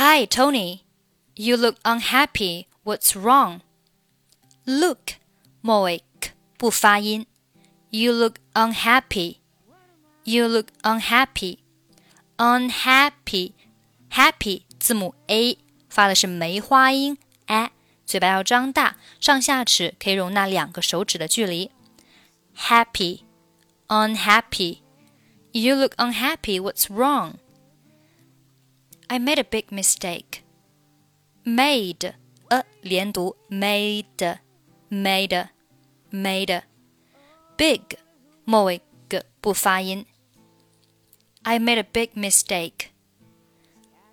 Hi, Tony. You look unhappy. What's wrong? Look, 末尾 k 不发音。You look unhappy. You look unhappy. Unhappy. Happy 字母 a 发的是梅花音 a，嘴巴要张大，上下齿可以容纳两个手指的距离。Happy. Unhappy. You look unhappy. What's wrong? I made a big mistake. Made a 连读 made made made big 末尾 g 不发音。I made a big mistake.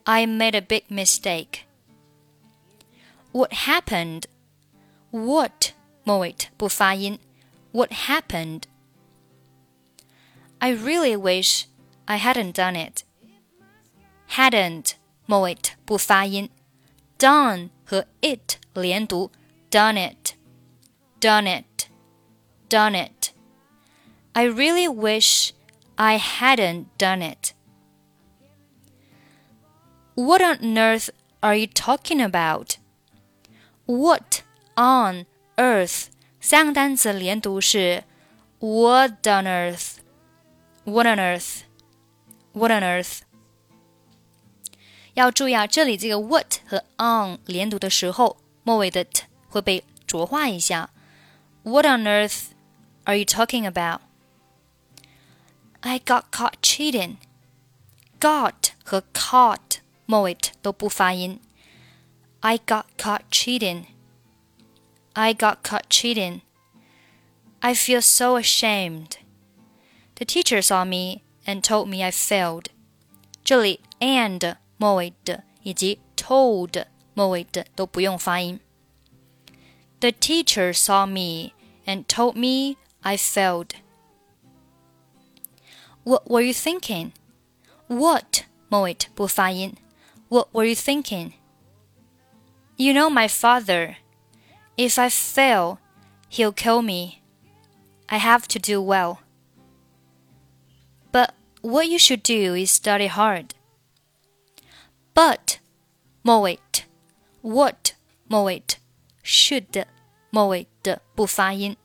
I made a big mistake. What happened? What 末尾不发音。What happened? I really wish I hadn't done it hadn't 末尾不发音，done 和 it 连读，done it，done it，done it。I really wish I hadn't done it. What on earth are you talking about? What on earth 三个单词连读是 What on earth? What on earth? What on earth? 要注意啊，这里这个 what 和 on 连读的时候，末尾的 t 会被浊化一下。What on earth are you talking about? I got caught cheating. Got 和 caught 末尾 t 都不发音。I got caught cheating. I got caught cheating. I feel so ashamed. The teacher saw me and told me I failed. 这里 and 末尾的以及 told 末尾的都不用发音。The teacher saw me and told me I failed. What were you thinking? What 末尾不发音。What were you thinking? You know my father. If I fail, he'll kill me. I have to do well. But what you should do is study hard. But 末尾 what 末尾 should 末尾的不发音。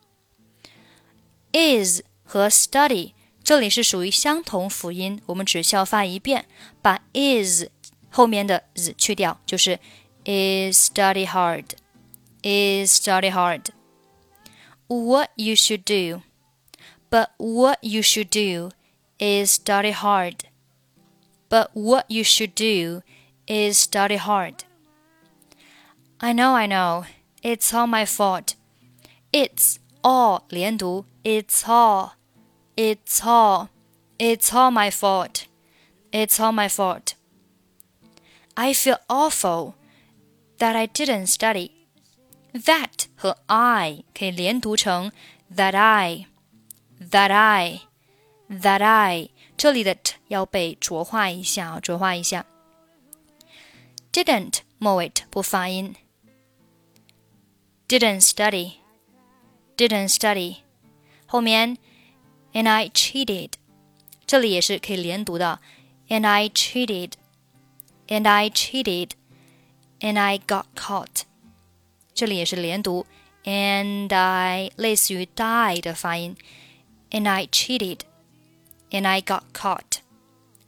is 和 study 这里是属于相同辅音，我们只需要发一遍，把 is 后面的 z 去掉，就是 is study hard, is study hard. What you should do, but what you should do is study hard. But what you should do is study hard. I know, I know. It's all my fault. It's all 连读. It's all. It's all. It's all my fault. It's all my fault. I feel awful that I didn't study. That 和 I 可以连读成 that I, that I, that I。这里的 t 要被浊化一下，浊化一下。 didn't 末尾不发音。didn't study, didn't study，后面 and I cheated，这里也是可以连读的，and I cheated, and I cheated, and I got caught，这里也是连读，and I 类似于 die 的发音，and I cheated, and I got caught，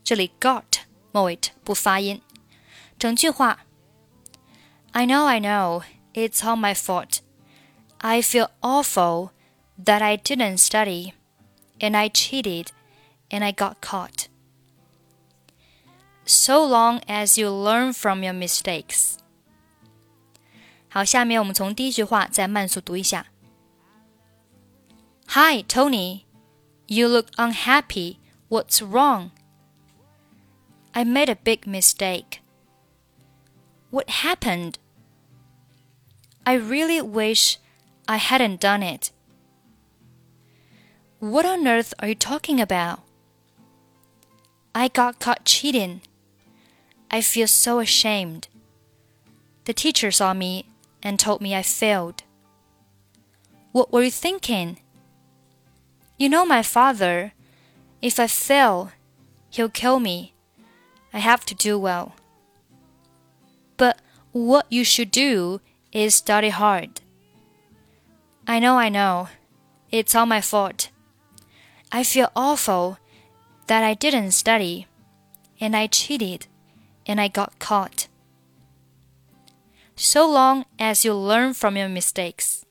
这里 got 末尾不发音。 整句话：I know, I know, it's all my fault. I feel awful that I didn't study, and I cheated, and I got caught. So long as you learn from your mistakes. 好，下面我们从第一句话再慢速读一下。Hi, Tony. You look unhappy. What's wrong? I made a big mistake. What happened? I really wish I hadn't done it. What on earth are you talking about? I got caught cheating. I feel so ashamed. The teacher saw me and told me I failed. What were you thinking? You know my father. If I fail, he'll kill me. I have to do well. But what you should do is study hard. I know, I know. It's all my fault. I feel awful that I didn't study, and I cheated, and I got caught. So long as you learn from your mistakes,